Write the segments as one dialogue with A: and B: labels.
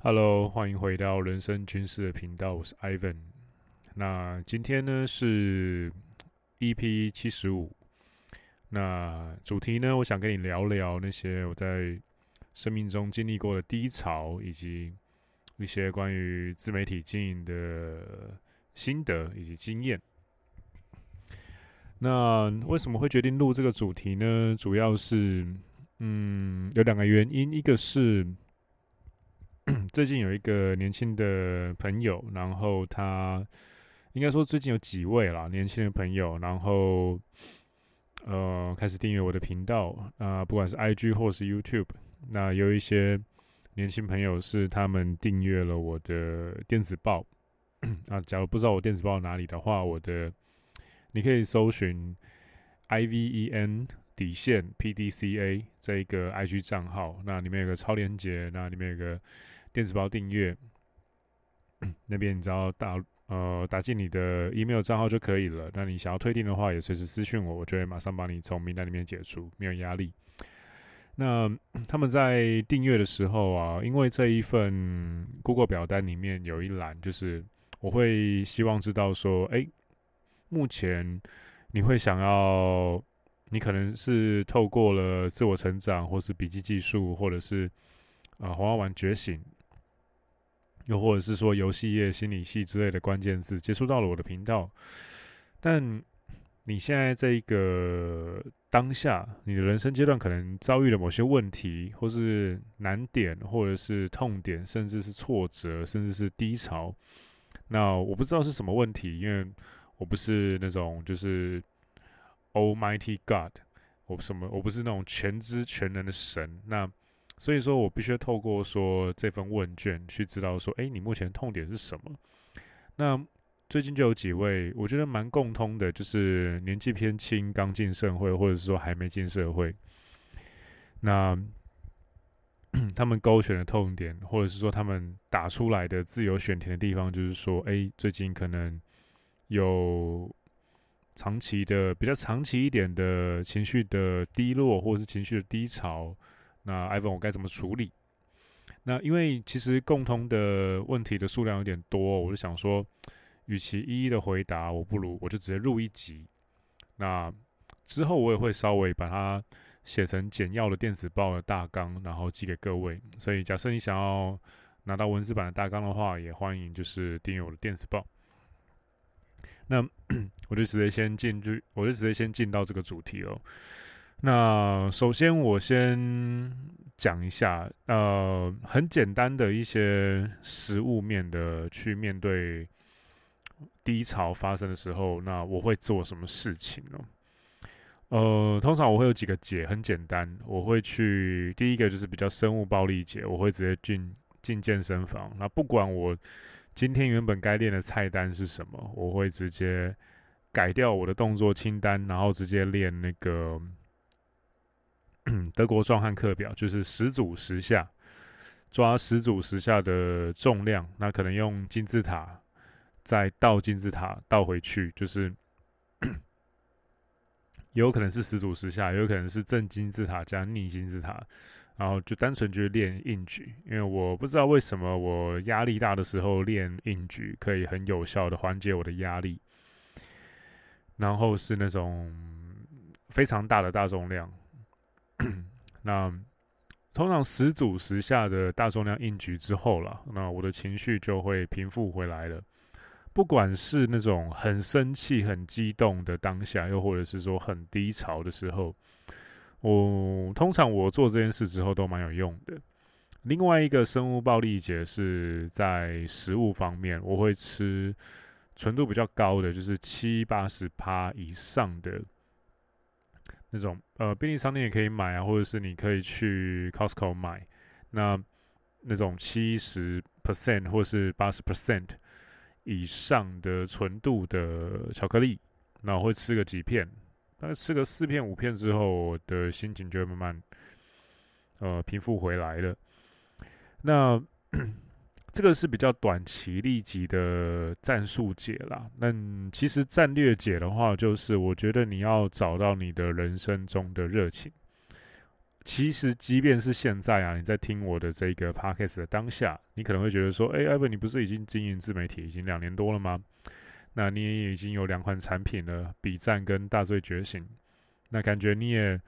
A: Hello，欢迎回到人生军事的频道，我是 Ivan。那今天呢是 EP 七十五。那主题呢，我想跟你聊聊那些我在生命中经历过的低潮，以及一些关于自媒体经营的心得以及经验。那为什么会决定录这个主题呢？主要是，嗯，有两个原因，一个是。最近有一个年轻的朋友，然后他应该说最近有几位啦，年轻的朋友，然后呃开始订阅我的频道啊、不管是 IG 或是 YouTube，那有一些年轻朋友是他们订阅了我的电子报啊。假如不知道我电子报哪里的话，我的你可以搜寻 IVEN 底线 PDCA 这一个 IG 账号，那里面有个超链接，那里面有个。电子报订阅那边，你只要打呃打进你的 email 账号就可以了。那你想要退订的话，也随时私讯我，我就会马上把你从名单里面解除，没有压力。那他们在订阅的时候啊，因为这一份 Google 表单里面有一栏，就是我会希望知道说，哎，目前你会想要，你可能是透过了自我成长，或是笔记技术，或者是啊红花丸觉醒。又或者是说游戏业、心理系之类的关键字接触到了我的频道，但你现在这一个当下，你的人生阶段可能遭遇了某些问题，或是难点，或者是痛点，甚至是挫折，甚至是低潮。那我不知道是什么问题，因为我不是那种就是 Almighty God，我什么我不是那种全知全能的神。那所以说我必须透过说这份问卷去知道说，哎，你目前痛点是什么？那最近就有几位我觉得蛮共通的，就是年纪偏轻，刚进社会，或者是说还没进社会。那 他们勾选的痛点，或者是说他们打出来的自由选填的地方，就是说，哎，最近可能有长期的、比较长期一点的情绪的低落，或者是情绪的低潮。那 iPhone 我该怎么处理？那因为其实共通的问题的数量有点多，我就想说，与其一一的回答，我不如我就直接录一集。那之后我也会稍微把它写成简要的电子报的大纲，然后寄给各位。所以假设你想要拿到文字版的大纲的话，也欢迎就是订阅我的电子报。那 我就直接先进去，我就直接先进到这个主题了。那首先，我先讲一下，呃，很简单的一些实物面的去面对低潮发生的时候，那我会做什么事情呢？呃，通常我会有几个解，很简单，我会去第一个就是比较生物暴力解，我会直接进进健身房，那不管我今天原本该练的菜单是什么，我会直接改掉我的动作清单，然后直接练那个。德国壮汉课表就是十组十下，抓十组十下的重量，那可能用金字塔再倒金字塔倒回去，就是 有可能是十组十下，有可能是正金字塔加逆金字塔，然后就单纯就练硬举，因为我不知道为什么我压力大的时候练硬举可以很有效的缓解我的压力，然后是那种非常大的大重量。那通常十组十下的大重量硬举之后了，那我的情绪就会平复回来了。不管是那种很生气、很激动的当下，又或者是说很低潮的时候，我通常我做这件事之后都蛮有用的。另外一个生物暴力解是在食物方面，我会吃纯度比较高的，就是七八十趴以上的。那种呃，便利商店也可以买啊，或者是你可以去 Costco 买。那那种七十 percent 或是八十 percent 以上的纯度的巧克力，那我会吃个几片，大概吃个四片五片之后，我的心情就会慢慢呃平复回来了。那。这个是比较短期立即的战术解啦。那其实战略解的话，就是我觉得你要找到你的人生中的热情。其实即便是现在啊，你在听我的这个 podcast 的当下，你可能会觉得说，哎，Ivan，你不是已经经营自媒体已经两年多了吗？那你也已经有两款产品了，笔战跟大醉觉醒，那感觉你也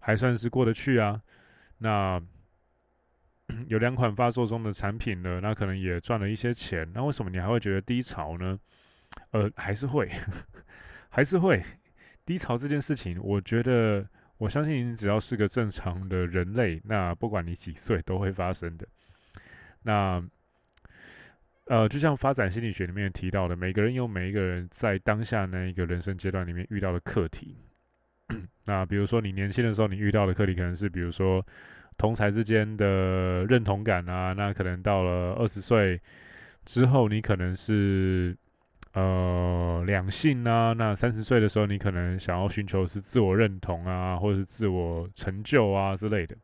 A: 还算是过得去啊。那 有两款发售中的产品了，那可能也赚了一些钱。那为什么你还会觉得低潮呢？呃，还是会，还是会低潮这件事情，我觉得我相信你只要是个正常的人类，那不管你几岁都会发生的。那。呃，就像发展心理学里面提到的，每个人有每一个人在当下那一个人生阶段里面遇到的课题。那比如说你年轻的时候，你遇到的课题可能是，比如说同才之间的认同感啊。那可能到了二十岁之后，你可能是呃两性啊。那三十岁的时候，你可能想要寻求是自我认同啊，或者是自我成就啊之类的。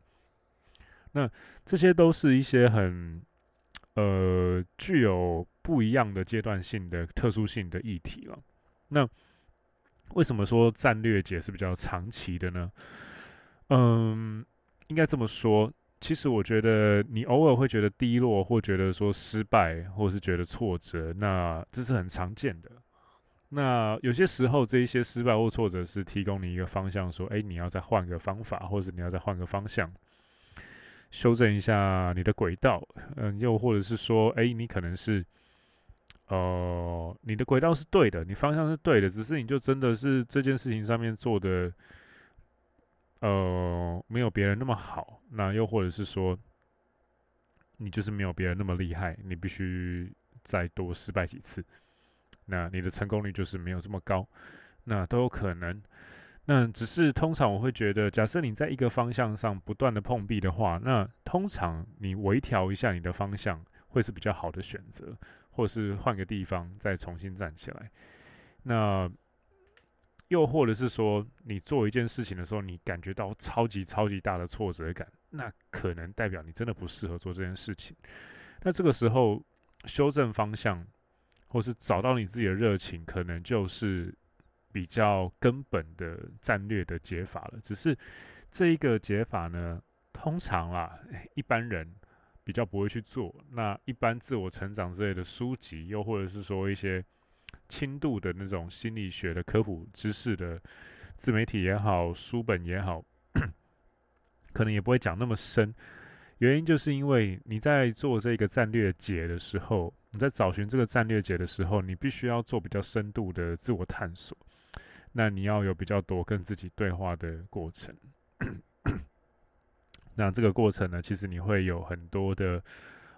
A: 那这些都是一些很。呃，具有不一样的阶段性的特殊性的议题了。那为什么说战略解是比较长期的呢？嗯，应该这么说。其实我觉得你偶尔会觉得低落，或觉得说失败，或是觉得挫折，那这是很常见的。那有些时候，这一些失败或挫折是提供你一个方向，说，哎，你要再换个方法，或者你要再换个方向。修正一下你的轨道，嗯，又或者是说，哎，你可能是，呃，你的轨道是对的，你方向是对的，只是你就真的是这件事情上面做的，呃，没有别人那么好。那又或者是说，你就是没有别人那么厉害，你必须再多失败几次，那你的成功率就是没有这么高，那都有可能。那只是通常我会觉得，假设你在一个方向上不断的碰壁的话，那通常你微调一下你的方向会是比较好的选择，或是换个地方再重新站起来。那又或者是说，你做一件事情的时候，你感觉到超级超级大的挫折感，那可能代表你真的不适合做这件事情。那这个时候修正方向，或是找到你自己的热情，可能就是。比较根本的战略的解法了，只是这一个解法呢，通常啦，一般人比较不会去做。那一般自我成长之类的书籍，又或者是说一些轻度的那种心理学的科普知识的自媒体也好，书本也好，可能也不会讲那么深。原因就是因为你在做这个战略解的时候，你在找寻这个战略解的时候，你必须要做比较深度的自我探索。那你要有比较多跟自己对话的过程，那这个过程呢，其实你会有很多的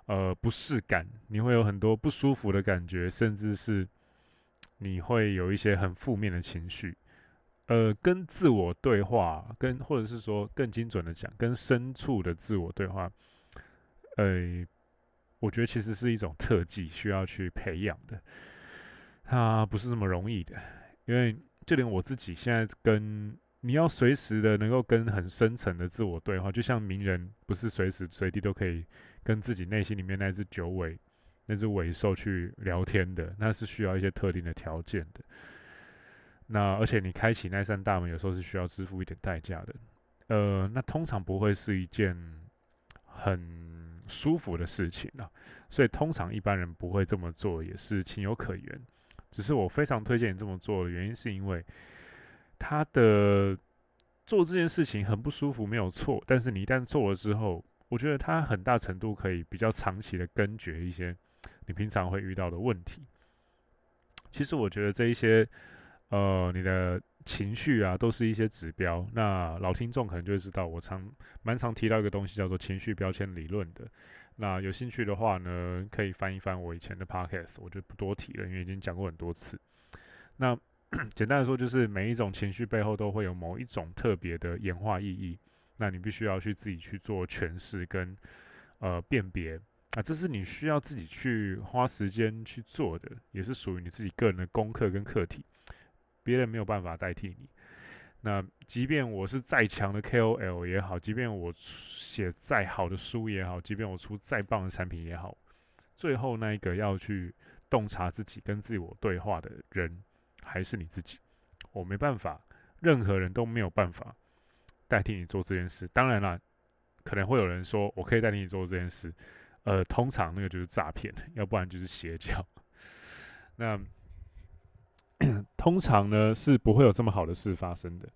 A: 呃不适感，你会有很多不舒服的感觉，甚至是你会有一些很负面的情绪。呃，跟自我对话，跟或者是说更精准的讲，跟深处的自我对话，呃，我觉得其实是一种特技，需要去培养的，它不是那么容易的，因为。就连我自己现在跟你要随时的能够跟很深层的自我对话，就像名人不是随时随地都可以跟自己内心里面那只九尾、那只尾兽去聊天的，那是需要一些特定的条件的。那而且你开启那扇大门，有时候是需要支付一点代价的。呃，那通常不会是一件很舒服的事情啊，所以通常一般人不会这么做，也是情有可原。只是我非常推荐你这么做的原因，是因为他的做这件事情很不舒服，没有错。但是你一旦做了之后，我觉得他很大程度可以比较长期的根绝一些你平常会遇到的问题。其实我觉得这一些，呃，你的情绪啊，都是一些指标。那老听众可能就会知道，我常蛮常提到一个东西，叫做情绪标签理论的。那有兴趣的话呢，可以翻一翻我以前的 podcast，我就不多提了，因为已经讲过很多次。那 简单来说，就是每一种情绪背后都会有某一种特别的演化意义，那你必须要去自己去做诠释跟呃辨别啊，这是你需要自己去花时间去做的，也是属于你自己个人的功课跟课题，别人没有办法代替你。那即便我是再强的 KOL 也好，即便我写再好的书也好，即便我出再棒的产品也好，最后那一个要去洞察自己、跟自我对话的人，还是你自己。我没办法，任何人都没有办法代替你做这件事。当然啦，可能会有人说我可以代替你做这件事，呃，通常那个就是诈骗，要不然就是邪教。那通常呢是不会有这么好的事发生的。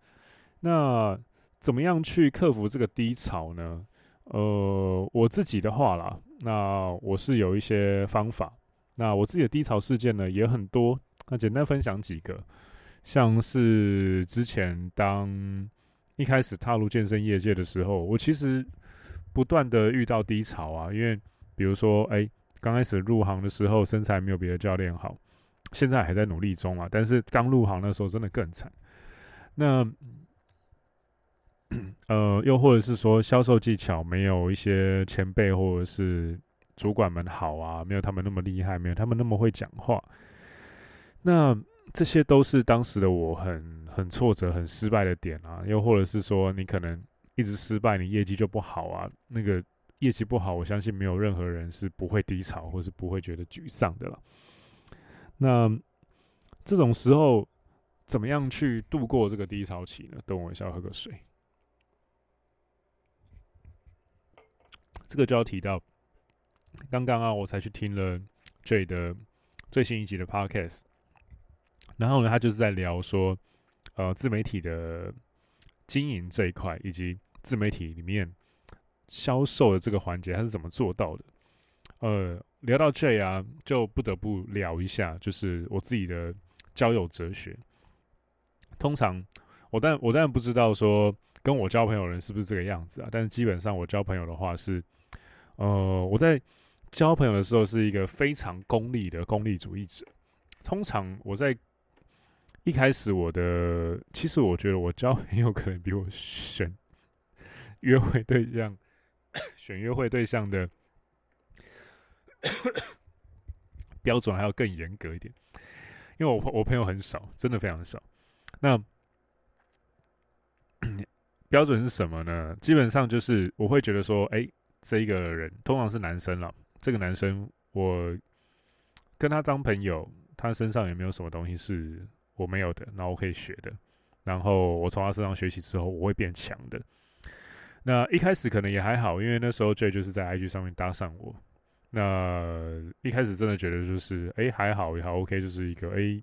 A: 那怎么样去克服这个低潮呢？呃，我自己的话啦，那我是有一些方法。那我自己的低潮事件呢也很多，那简单分享几个，像是之前当一开始踏入健身业界的时候，我其实不断的遇到低潮啊，因为比如说，哎、刚开始入行的时候身材没有别的教练好，现在还在努力中啊，但是刚入行的时候真的更惨。那 呃，又或者是说销售技巧没有一些前辈或者是主管们好啊，没有他们那么厉害，没有他们那么会讲话。那这些都是当时的我很很挫折、很失败的点啊。又或者是说，你可能一直失败，你业绩就不好啊。那个业绩不好，我相信没有任何人是不会低潮，或是不会觉得沮丧的了。那这种时候，怎么样去度过这个低潮期呢？等我一下，喝个水。这个就要提到。刚刚啊，我才去听了 J 的最新一集的 Podcast，然后呢，他就是在聊说，呃，自媒体的经营这一块，以及自媒体里面销售的这个环节，他是怎么做到的？呃，聊到 Jay 啊，就不得不聊一下，就是我自己的交友哲学。通常，我但我当然不知道说跟我交朋友的人是不是这个样子啊，但是基本上我交朋友的话是，呃，我在。交朋友的时候是一个非常功利的功利主义者。通常我在一开始，我的其实我觉得我交朋友可能比我选 约会对象、选约会对象的 标准还要更严格一点。因为我我朋友很少，真的非常少。那 标准是什么呢？基本上就是我会觉得说，哎，这一个人通常是男生了。这个男生，我跟他当朋友，他身上有没有什么东西是我没有的，那我可以学的。然后我从他身上学习之后，我会变强的。那一开始可能也还好，因为那时候 J 就是在 IG 上面搭讪我。那一开始真的觉得就是，哎，还好也还 OK，就是一个哎，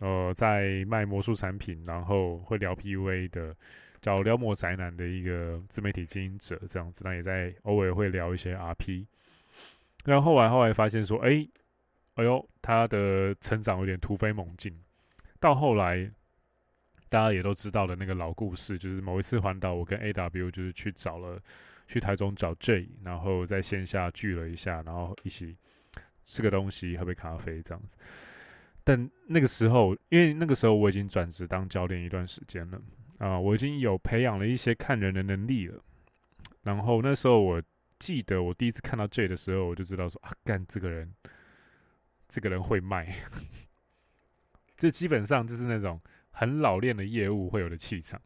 A: 呃，在卖魔术产品，然后会聊 PUA 的。叫撩魔宅男的一个自媒体经营者这样子，那也在偶尔会聊一些 RP。然后后来后来发现说，哎，哎呦，他的成长有点突飞猛进。到后来，大家也都知道的那个老故事，就是某一次环岛，我跟 AW 就是去找了去台中找 J，然后在线下聚了一下，然后一起吃个东西，喝杯咖啡这样子。但那个时候，因为那个时候我已经转职当教练一段时间了。啊、我已经有培养了一些看人的能力了。然后那时候我记得我第一次看到 J 的时候，我就知道说啊，干这个人，这个人会卖，就基本上就是那种很老练的业务会有的气场，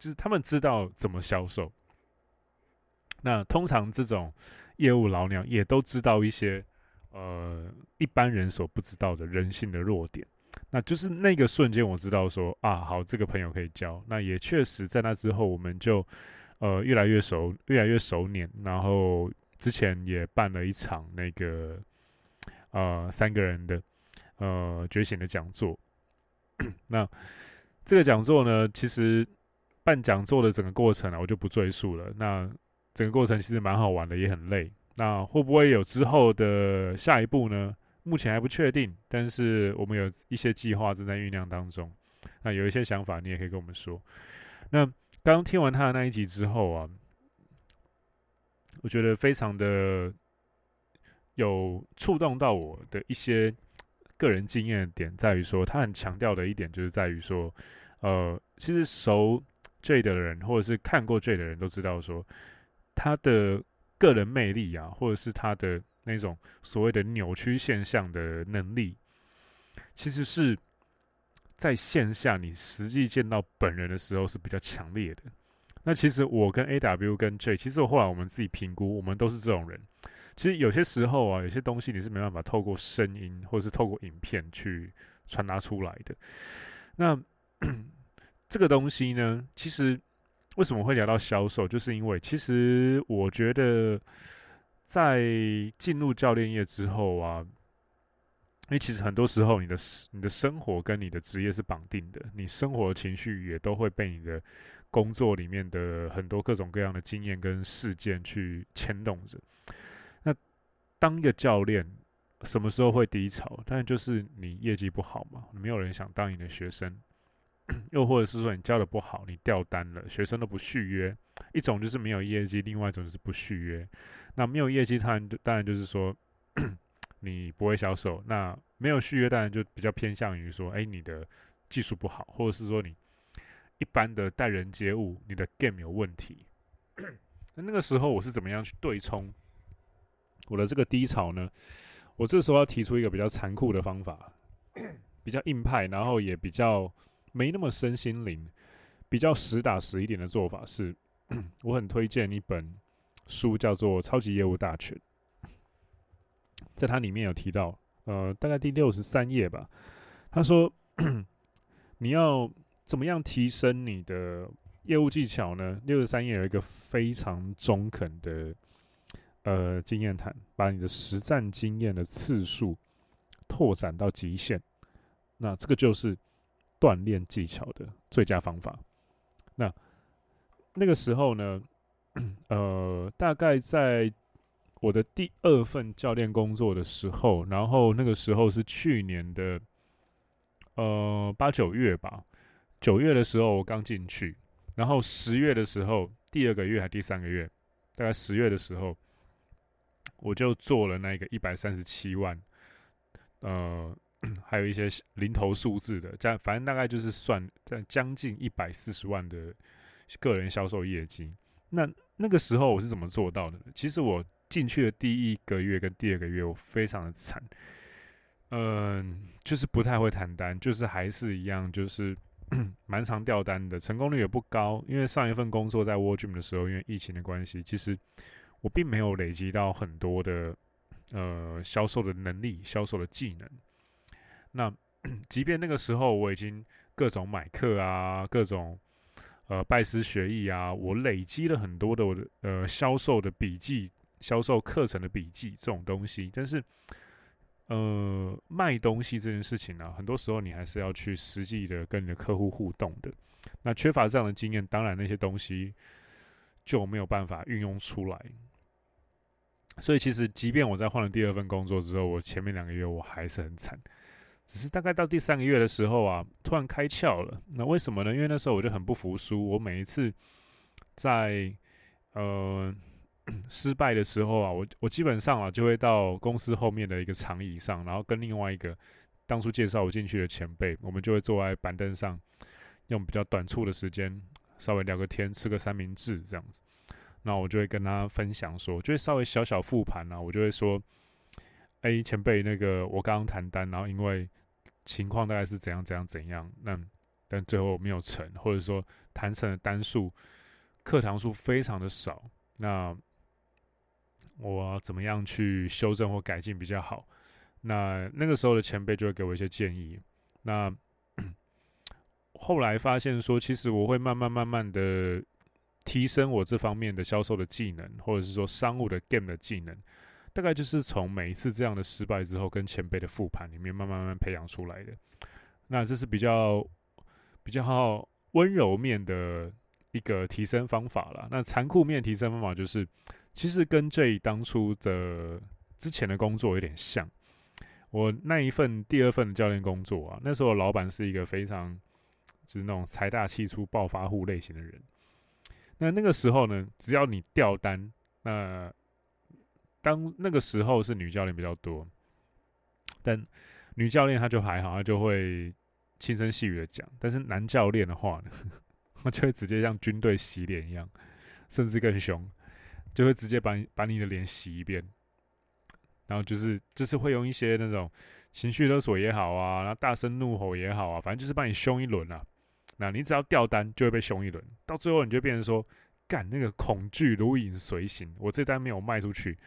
A: 就是他们知道怎么销售。那通常这种业务老鸟也都知道一些呃一般人所不知道的人性的弱点。那就是那个瞬间，我知道说啊，好，这个朋友可以交。那也确实在那之后，我们就呃越来越熟，越来越熟稔。然后之前也办了一场那个呃三个人的呃觉醒的讲座。那这个讲座呢，其实办讲座的整个过程啊，我就不赘述了。那整个过程其实蛮好玩的，也很累。那会不会有之后的下一步呢？目前还不确定，但是我们有一些计划正在酝酿当中。那有一些想法，你也可以跟我们说。那刚听完他的那一集之后啊，我觉得非常的有触动到我的一些个人经验的点，在于说他很强调的一点，就是在于说，呃，其实熟 J 的人，或者是看过 J 的人都知道说，他的个人魅力啊，或者是他的。那种所谓的扭曲现象的能力，其实是在线下你实际见到本人的时候是比较强烈的。那其实我跟 AW 跟 J，其实后来我们自己评估，我们都是这种人。其实有些时候啊，有些东西你是没办法透过声音或者是透过影片去传达出来的。那 这个东西呢，其实为什么会聊到销售？就是因为其实我觉得在进入教练业之后啊，因为其实很多时候你的你的生活跟你的职业是绑定的，你生活的情绪也都会被你的工作里面的很多各种各样的经验跟事件去牵动着。当一个教练，什么时候会低潮？当然就是你业绩不好嘛，没有人想当你的学生。又或者是说你教的不好，你掉单了，学生都不续约。一种就是没有业绩，另外一种就是不续约。那没有业绩，当然当然就是说 你不会销售。那没有续约，当然就比较偏向于说，哎，你的技术不好，或者是说你一般的待人接物，你的 game 有问题。那那个时候我是怎么样去对冲我的这个低潮呢？我这时候要提出一个比较残酷的方法，比较硬派，然后也比较。没那么身心灵，比较实打实一点的做法是，我很推荐一本书，叫做《超级业务大全》。在它里面有提到，呃，大概第六十三页吧。他说，你要怎么样提升你的业务技巧呢？六十三页有一个非常中肯的呃经验谈，把你的实战经验的次数拓展到极限。那这个就是。锻炼技巧的最佳方法。那那个时候呢，呃，大概在我的第二份教练工作的时候，然后那个时候是去年的呃八九月吧。九月的时候我刚进去，然后十月的时候，第二个月还第三个月，大概十月的时候，我就做了那个一百三十七万，呃。还有一些零头数字的，这样反正大概就是算在将近一百四十万的个人销售业绩。那那个时候我是怎么做到的呢？其实我进去的第一个月跟第二个月，我非常的惨，嗯，就是不太会谈单，就是还是一样，就是 蛮常掉单的，成功率也不高。因为上一份工作在 World Gym 的时候，因为疫情的关系，其实我并没有累积到很多的呃销售的能力、销售的技能。那，即便那个时候我已经各种买课啊，各种呃拜师学艺啊，我累积了很多的我的呃销售的笔记、销售课程的笔记这种东西，但是呃卖东西这件事情呢、很多时候你还是要去实际的跟你的客户互动的。那缺乏这样的经验，当然那些东西就没有办法运用出来。所以其实，即便我在换了第二份工作之后，我前面两个月我还是很惨。只是大概到第三个月的时候啊，突然开窍了。那为什么呢？因为那时候我就很不服输。我每一次在呃 失败的时候啊，我我基本上啊就会到公司后面的一个长椅上，然后跟另外一个当初介绍我进去的前辈，我们就会坐在板凳上，用比较短促的时间稍微聊个天，吃个三明治这样子。那我就会跟他分享说，就会稍微小小复盘啊，我就会说。A 前辈，那个我刚刚谈单，然后因为情况大概是怎样怎样怎样，那但最后没有成，或者说谈成的单数课堂数非常的少，那我怎么样去修正或改进比较好？那那个时候的前辈就会给我一些建议。那 后来发现说，其实我会慢慢慢慢的提升我这方面的销售的技能，或者是说商务的 game 的技能。大概就是从每一次这样的失败之后，跟前辈的复盘里面慢慢慢慢培养出来的。那这是比较比较温柔面的一个提升方法了。那残酷面提升方法就是，其实跟这当初的之前的工作有点像。我那一份第二份的教练工作啊，那时候老板是一个非常就是那种财大气粗、暴发户类型的人。那那个时候呢，只要你掉单，那当那个时候是女教练比较多，但女教练她就还好，她就会轻声细语的讲。但是男教练的话呢，他就会直接像军队洗脸一样，甚至更凶，就会直接把把你的脸洗一遍。然后就是就是会用一些那种情绪勒索也好啊，然后大声怒吼也好啊，反正就是把你凶一轮啊。那你只要掉单，就会被凶一轮，到最后你就变成说，干那个恐惧如影随形，我这单没有卖出去。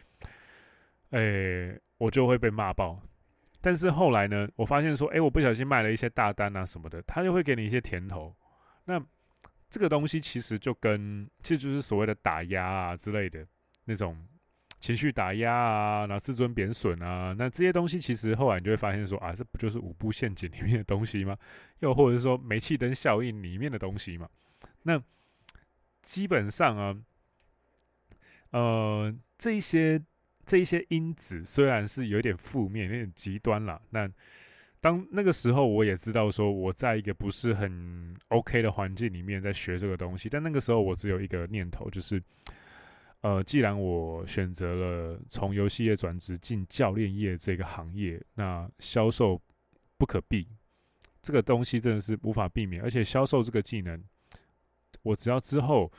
A: 哎、我就会被骂爆。但是后来呢，我发现说，哎、我不小心卖了一些大单啊什么的，他就会给你一些甜头。那这个东西其实就跟其实就是所谓的打压啊之类的那种情绪打压啊，然后自尊贬损啊，那这些东西其实后来你就会发现说啊，这不就是五步陷阱里面的东西吗？又或者是说煤气灯效应里面的东西嘛？那基本上啊，呃，这一些这一些因子虽然是有点负面、有点极端啦，那当那个时候，我也知道说我在一个不是很 OK 的环境里面在学这个东西，但那个时候我只有一个念头，就是，呃，既然我选择了从游戏业转职进教练业这个行业，那销售不可避，这个东西真的是无法避免，而且销售这个技能，我只要之后，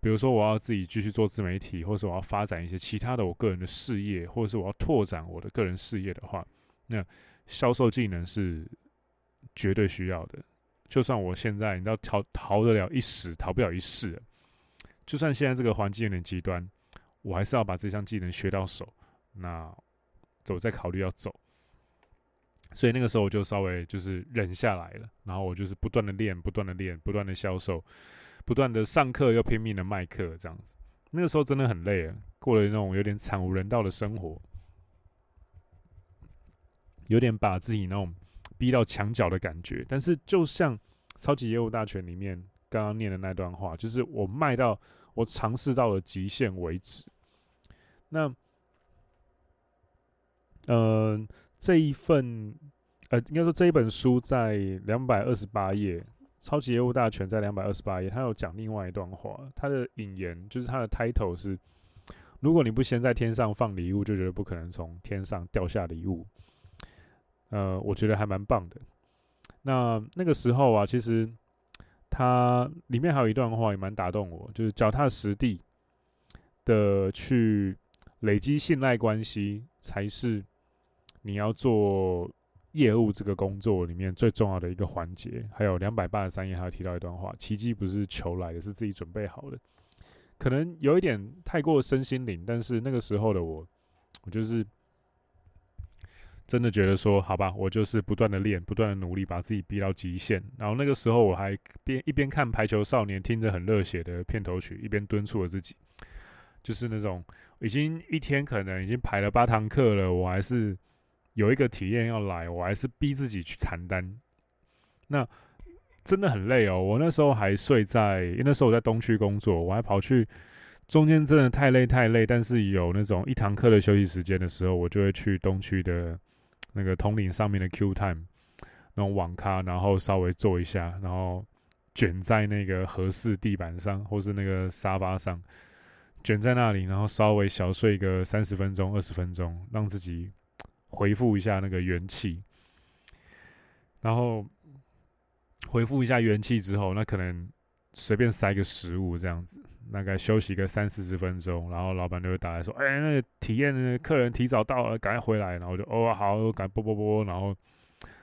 A: 比如说我要自己继续做自媒体，或是我要发展一些其他的我个人的事业，或者是我要拓展我的个人事业的话，那。销售技能是绝对需要的，就算我现在你知道逃逃得了一时，逃不了一世。就算现在这个环境有点极端，我还是要把这项技能学到手。那走再考虑要走，所以那个时候我就稍微就是忍下来了，然后我就是不断的练，不断的练，不断的销售，不断的上课又拼命的卖课，这样子。那个时候真的很累啊，过了那种有点惨无人道的生活。有点把自己那种逼到墙角的感觉，但是就像《超级业务大全》里面刚刚念的那段话，就是我卖到我尝试到了极限为止。那，呃，这一份呃，应该说这一本书在两百二十八页，《超级业务大全》在两百二十八页，他有讲另外一段话，他的引言就是他的 title 是：如果你不先在天上放礼物，就觉得不可能从天上掉下礼物。呃，我觉得还蛮棒的。那那个时候啊，其实它里面还有一段话也蛮打动我，就是脚踏实地的去累积信赖关系，才是你要做业务这个工作里面最重要的一个环节。还有两百八十三页还有提到一段话：奇迹不是求来的，是自己准备好的。可能有一点太过身心灵，但是那个时候的我，我就是。真的觉得说，好吧，我就是不断的练，不断的努力，把自己逼到极限。然后那个时候，我还边一边看《排球少年》，听着很热血的片头曲，一边敦促了自己，就是那种已经一天可能已经排了八堂课了，我还是有一个体验要来，我还是逼自己去谈单。那真的很累哦，我那时候还睡在，因为那时候我在东区工作，我还跑去中间，真的太累太累。但是有那种一堂课的休息时间的时候，我就会去东区的。那个统领上面的 Q Time，那种网咖，然后稍微坐一下，然后卷在那个合适地板上，或是那个沙发上，卷在那里，然后稍微小睡个三十分钟、二十分钟，让自己恢复一下那个元气。然后恢复一下元气之后，那可能随便塞个食物这样子。大概休息个三四十分钟，然后老板就会打来说：“哎、那个体验的客人提早到了，赶快回来。”然后我就哦好，赶啵啵啵，然后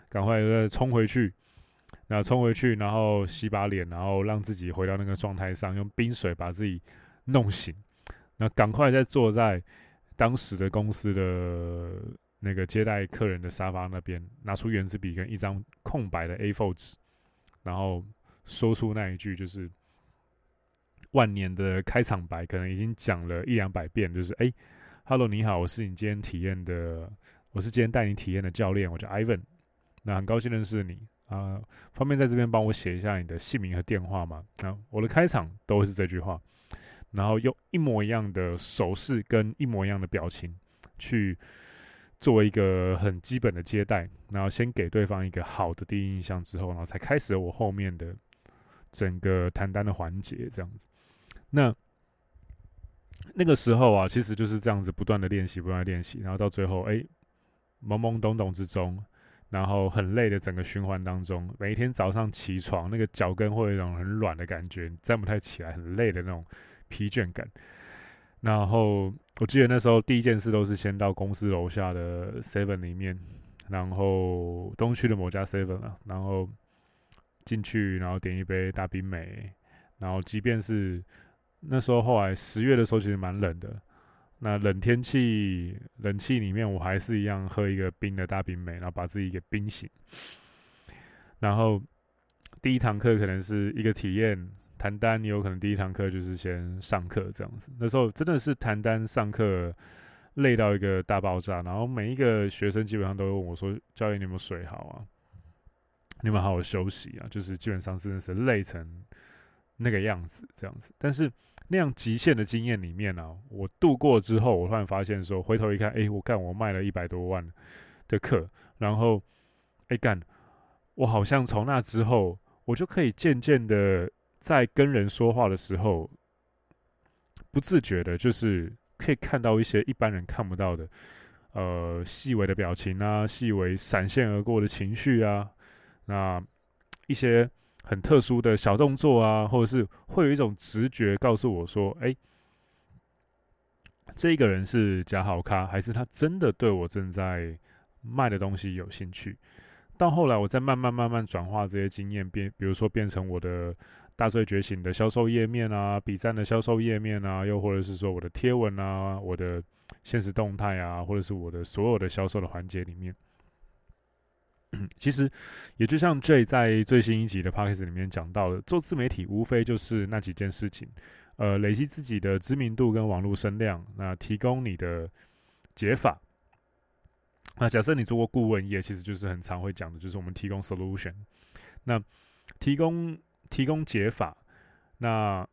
A: 赶快再冲回去，然后冲回去，然后洗把脸，然后让自己回到那个状态上，用冰水把自己弄醒，那赶快再坐在当时的公司的那个接待客人的沙发那边，拿出原子笔跟一张空白的 A4 纸，然后说出那一句就是。万年的开场白可能已经讲了一两百遍，就是哎哈喽，你好，我是你今天体验的，我是今天带你体验的教练，我叫 Ivan，那很高兴认识你啊，方便在这边帮我写一下你的姓名和电话吗？啊，我的开场都是这句话，然后用一模一样的手势跟一模一样的表情去做一个很基本的接待，然后先给对方一个好的第一印象之后，然后才开始了我后面的整个谈单的环节，这样子。那那个时候啊，其实就是这样子，不断的练习，不断的练习，然后到最后，哎，懵懵懂懂之中，然后很累的整个循环当中，每一天早上起床，那个脚跟会有一种很软的感觉，站不太起来，很累的那种疲倦感。然后我记得那时候第一件事都是先到公司楼下的 Seven 里面，然后东区的某家 Seven 啊，然后进去，然后点一杯大冰美，然后即便是那时候，后来十月的时候其实蛮冷的。那冷天气，冷气里面我还是一样喝一个冰的大冰梅，然后把自己给冰醒。然后第一堂课可能是一个体验，谈单，你有可能第一堂课就是先上课这样子。那时候真的是谈单上课累到一个大爆炸，然后每一个学生基本上都问我说：“教练，你有没有睡好啊？你有没有好好休息啊？”就是基本上真的是累成那个样子这样子。但是那样极限的经验里面呢、啊，我度过之后，我突然发现说，回头一看，哎，我干，我卖了一百多万的课，然后，哎干，我好像从那之后，我就可以渐渐的在跟人说话的时候，不自觉的，就是可以看到一些一般人看不到的，呃，细微的表情啊，细微闪现而过的情绪啊，那一些。很特殊的小动作啊，或者是会有一种直觉告诉我说：“哎，这个人是假好咖，还是他真的对我正在卖的东西有兴趣？”到后来，我再慢慢慢慢转化这些经验，变，比如说变成我的大罪觉醒的销售页面啊，笔战的销售页面啊，又或者是说我的贴文啊，我的现实动态啊，或者是我的所有的销售的环节里面。其实，也就像 Jay 在最新一集的 Podcast 里面讲到的，做自媒体无非就是那几件事情，呃，累积自己的知名度跟网络声量，那提供你的解法。那假设你做过顾问业，其实就是很常会讲的，就是我们提供 solution，那提供提供解法，那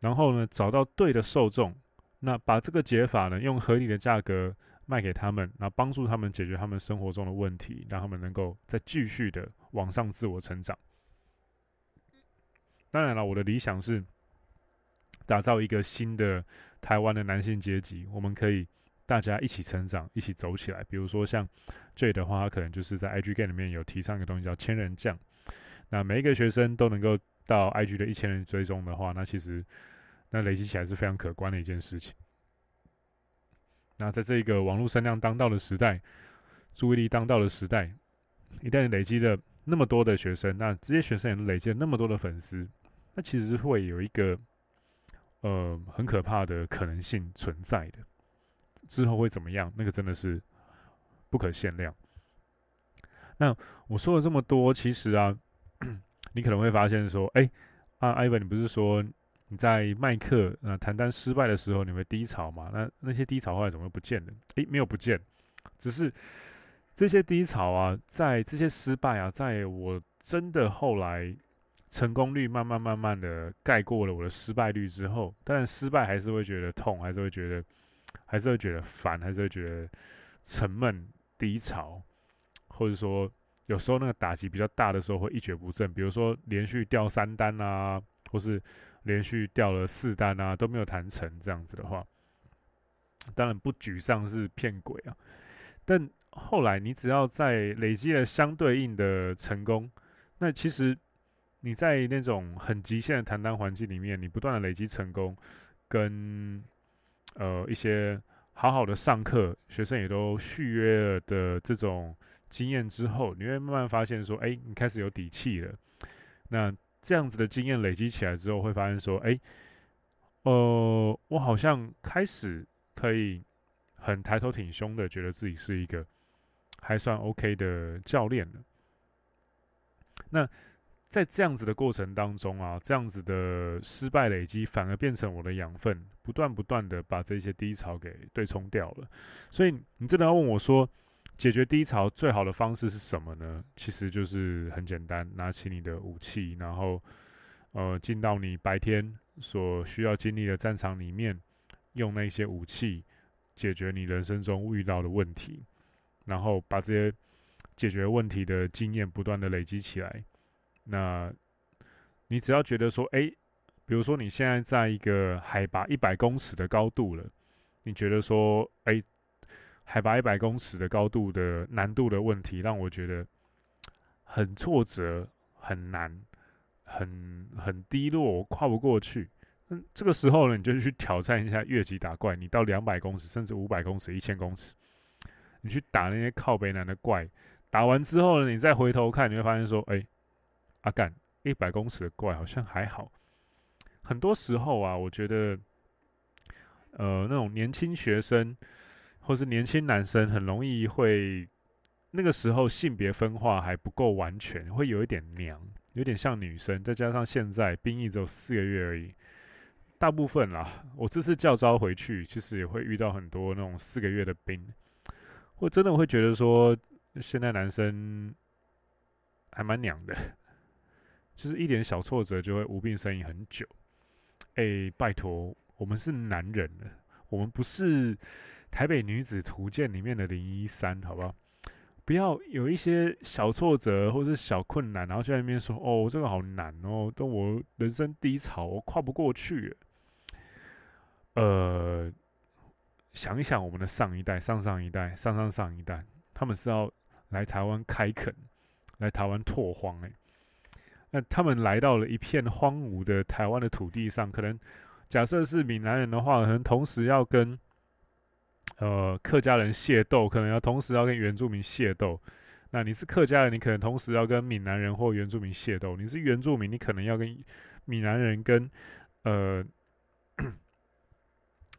A: 然后呢，找到对的受众，那把这个解法呢，用合理的价格。卖给他们，然后帮助他们解决他们生活中的问题，让他们能够再继续的往上自我成长。当然了，我的理想是打造一个新的台湾的男性阶级，我们可以大家一起成长，一起走起来。比如说像 J 的话，他可能就是在 IG Game 里面有提倡一个东西叫千人将，那每一个学生都能够到 IG 的一千人追踪的话，那其实那累积起来是非常可观的一件事情。那在这个网络声量当道的时代，注意力当道的时代，一旦累积了那么多的学生，那这些学生也累积了那么多的粉丝，那其实会有一个呃很可怕的可能性存在的。之后会怎么样？那个真的是不可限量。那我说了这么多，其实啊，你可能会发现说，哎、欸，啊，Ivan，你不是说？你在卖课、呃谈单失败的时候，你会低潮嘛？那那些低潮后来怎么会不见了？诶，没有不见，只是这些低潮啊，在这些失败啊，在我真的后来成功率慢慢慢慢的盖过了我的失败率之后，当然失败还是会觉得痛，还是会觉得，还是会觉得烦，还是会觉得沉闷低潮，或者说有时候那个打击比较大的时候会一蹶不振，比如说连续掉三单啊，或是。连续掉了四单啊，都没有谈成，这样子的话，当然不沮丧是骗鬼啊。但后来你只要在累积了相对应的成功，那其实你在那种很极限的谈单环境里面，你不断的累积成功，跟呃一些好好的上课，学生也都续约了的这种经验之后，你会慢慢发现说，哎、你开始有底气了。那这样子的经验累积起来之后，会发现说，哎，呃，我好像开始可以很抬头挺胸的，觉得自己是一个还算 OK 的教练了。那在这样子的过程当中啊，这样子的失败累积反而变成我的养分，不断不断的把这些低潮给对冲掉了。所以你真的要问我说，解决低潮最好的方式是什么呢？其实就是很简单，拿起你的武器，然后，呃，进到你白天所需要经历的战场里面，用那些武器解决你人生中遇到的问题，然后把这些解决问题的经验不断的累积起来。那，你只要觉得说，哎，比如说你现在在一个海拔一百公尺的高度了，你觉得说，哎。海拔一百公尺的高度的难度的问题，让我觉得很挫折、很难、很很低落，我跨不过去。嗯，这个时候呢，你就去挑战一下越级打怪。你到两百公尺，甚至五百公尺、一千公尺，你去打那些靠北难的怪。打完之后呢，你再回头看，你会发现说：“哎，阿干，一百公尺的怪好像还好。”很多时候啊，我觉得，呃，那种年轻学生。或是年轻男生很容易会，那个时候性别分化还不够完全，会有一点娘，有点像女生，再加上现在兵役只有四个月而已，大部分啦，我这次教召回去，其实也会遇到很多那种四个月的兵，我真的会觉得说，现在男生还蛮娘的，就是一点小挫折就会无病呻吟很久。哎、拜托，我们是男人了，我们不是台北女子图鉴里面的零一三，好不好？不要有一些小挫折或是小困难，然后就在那边说：“哦，这个好难哦，等我人生低潮，我跨不过去。”呃，想一想我们的上一代、上上一代、上上上一代，他们是要来台湾开垦、来台湾拓荒。哎，那他们来到了一片荒芜的台湾的土地上，可能假设是闽南人的话，可能同时要跟。呃，客家人械斗，可能要同时要跟原住民械斗。那你是客家人，你可能同时要跟闽南人或原住民械斗。你是原住民，你可能要跟闽南人跟呃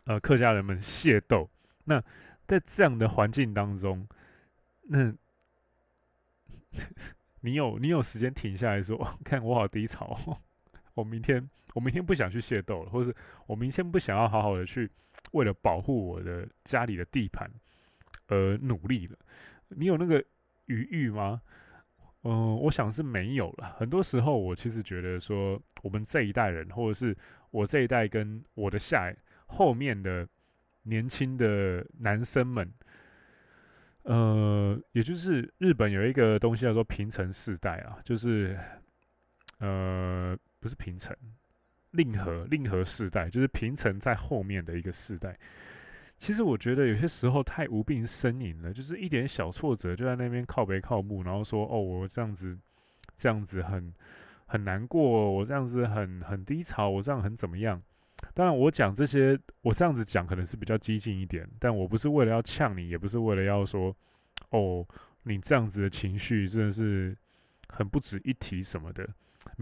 A: 呃客家人们械斗。那在这样的环境当中，那 你有你有时间停下来说，看我好低潮，哦 我明天我明天不想去械斗了，或是我明天不想要好好的去。为了保护我的家里的地盘而努力了，你有那个余裕吗？嗯、我想是没有了。很多时候，我其实觉得说，我们这一代人，或者是我这一代跟我的下后面的年轻的男生们，呃，也就是日本有一个东西叫做平成世代啊，就是呃，不是平成。令和令和世代就是平成在后面的一个世代。其实我觉得有些时候太无病呻吟了，就是一点小挫折就在那边靠北靠木，然后说：“哦，我这样子这样子很很难过，我这样子很很低潮，我这样很怎么样？”当然，我讲这些，我这样子讲可能是比较激进一点，但我不是为了要呛你，也不是为了要说：“哦，你这样子的情绪真的是很不值一提什么的。”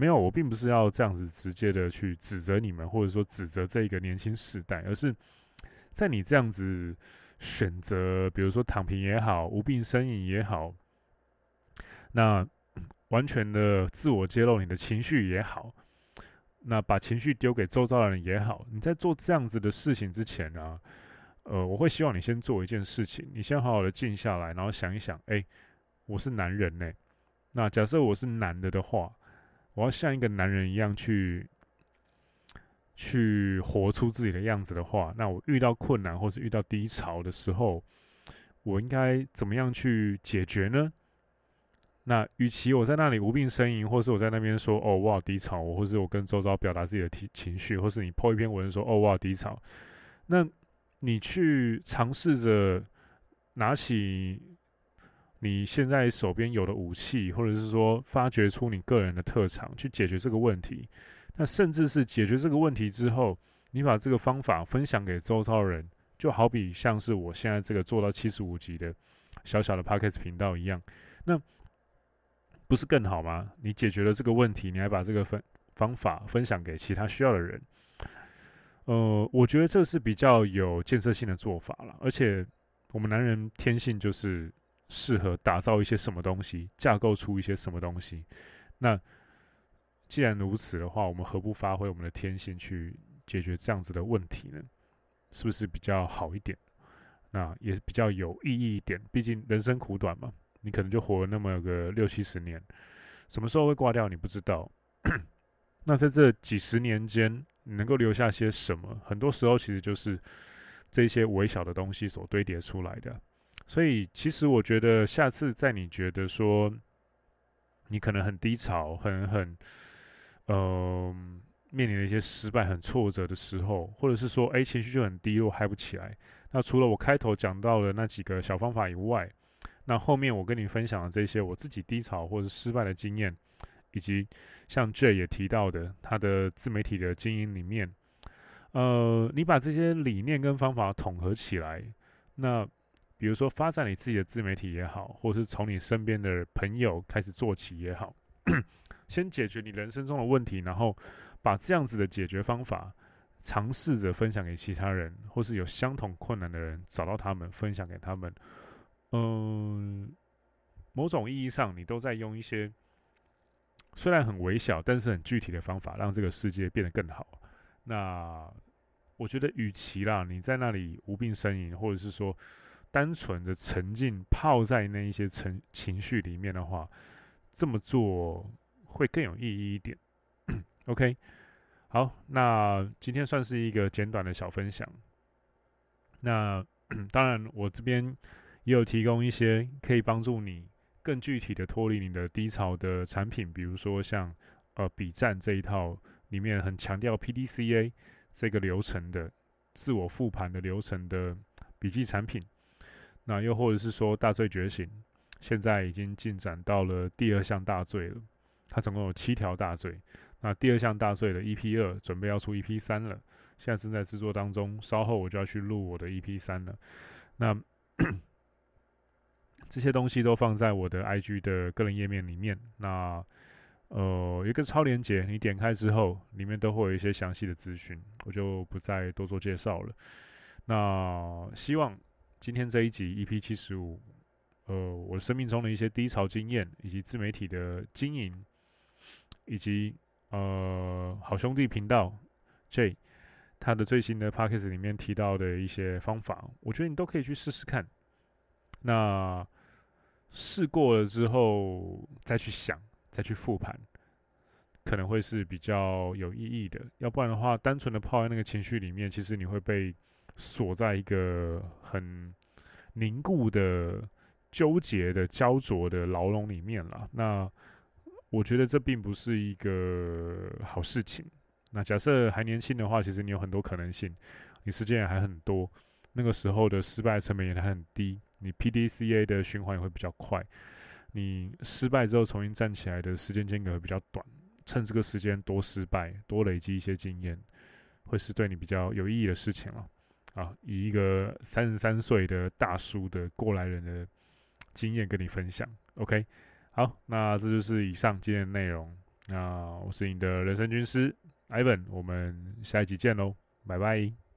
A: 没有，我并不是要这样子直接的去指责你们，或者说指责这个年轻世代，而是在你这样子选择，比如说躺平也好，无病呻吟也好，那完全的自我揭露你的情绪也好，那把情绪丢给周遭的人也好，你在做这样子的事情之前呢、啊，呃，我会希望你先做一件事情，你先好好的静下来，然后想一想，哎，我是男人呢、那假设我是男的的话。我要像一个男人一样去去活出自己的样子的话，那我遇到困难或是遇到低潮的时候，我应该怎么样去解决呢？那与其我在那里无病呻吟，或是我在那边说“哦，我好低潮”，或是我跟周遭表达自己的情情绪，或是你 po 一篇文说“哦，我好低潮”，那你去尝试着拿起。你现在手边有的武器，或者是说发掘出你个人的特长去解决这个问题，那甚至是解决这个问题之后，你把这个方法分享给周遭人，就好比像是我现在这个做到七十五级的小小的 Podcast 频道一样，那不是更好吗？你解决了这个问题，你还把这个分方法分享给其他需要的人，呃，我觉得这是比较有建设性的做法了。而且我们男人天性就是。适合打造一些什么东西，架构出一些什么东西。那既然如此的话，我们何不发挥我们的天性去解决这样子的问题呢？是不是比较好一点？那也比较有意义一点。毕竟人生苦短嘛，你可能就活了那么个六七十年，什么时候会挂掉你不知道。那在这几十年间，你能够留下些什么？很多时候其实就是这些微小的东西所堆叠出来的。所以，其实我觉得，下次在你觉得说你可能很低潮、很很，嗯、面临了一些失败、很挫折的时候，或者是说，哎，情绪就很低落、嗨不起来。那除了我开头讲到的那几个小方法以外，那后面我跟你分享的这些我自己低潮或者失败的经验，以及像 J 也提到的他的自媒体的经营里面，呃，你把这些理念跟方法统合起来，那。比如说，发展你自己的自媒体也好，或是从你身边的朋友开始做起也好，先解决你人生中的问题，然后把这样子的解决方法尝试着分享给其他人，或是有相同困难的人，找到他们分享给他们。嗯，某种意义上，你都在用一些虽然很微小，但是很具体的方法，让这个世界变得更好。那我觉得，与其啦，你在那里无病呻吟，或者是说单纯的沉浸泡在那一些情情绪里面的话，这么做会更有意义一点。OK，好，那今天算是一个简短的小分享。那当然，我这边也有提供一些可以帮助你更具体的脱离你的低潮的产品，比如说像呃笔战这一套里面很强调 PDCA 这个流程的自我复盘的流程的笔记产品。那又或者是说大罪觉醒，现在已经进展到了第二项大罪了，它总共有七条大罪。那第二项大罪的 EP 二准备要出 EP 三了。现在正在制作当中，稍后我就要去录我的 EP 三了。那 这些东西都放在我的 IG 的个人页面里面。那呃，一个超连接，你点开之后，里面都会有一些详细的资讯，我就不再多做介绍了。那希望今天这一集 EP 七十五，呃，我生命中的一些低潮经验，以及自媒体的经营，以及呃好兄弟频道 J。他的最新的 Podcast 里面提到的一些方法，我觉得你都可以去试试看。那试过了之后再去想，再去复盘，可能会是比较有意义的。要不然的话，单纯的泡在那个情绪里面，其实你会被锁在一个很凝固的、纠结的、焦灼的牢笼里面了。那我觉得这并不是一个好事情。那假设还年轻的话，其实你有很多可能性，你时间也还很多，那个时候的失败成本也还很低，你 PDCA 的循环也会比较快，你失败之后重新站起来的时间间隔会比较短，趁这个时间多失败，多累积一些经验，会是对你比较有意义的事情了。啊，以一个三十三岁的大叔的过来人的经验跟你分享，OK？好，那这就是以上今天的内容。那我是你的人生军师。Ivan，我们下一集见喽，拜拜。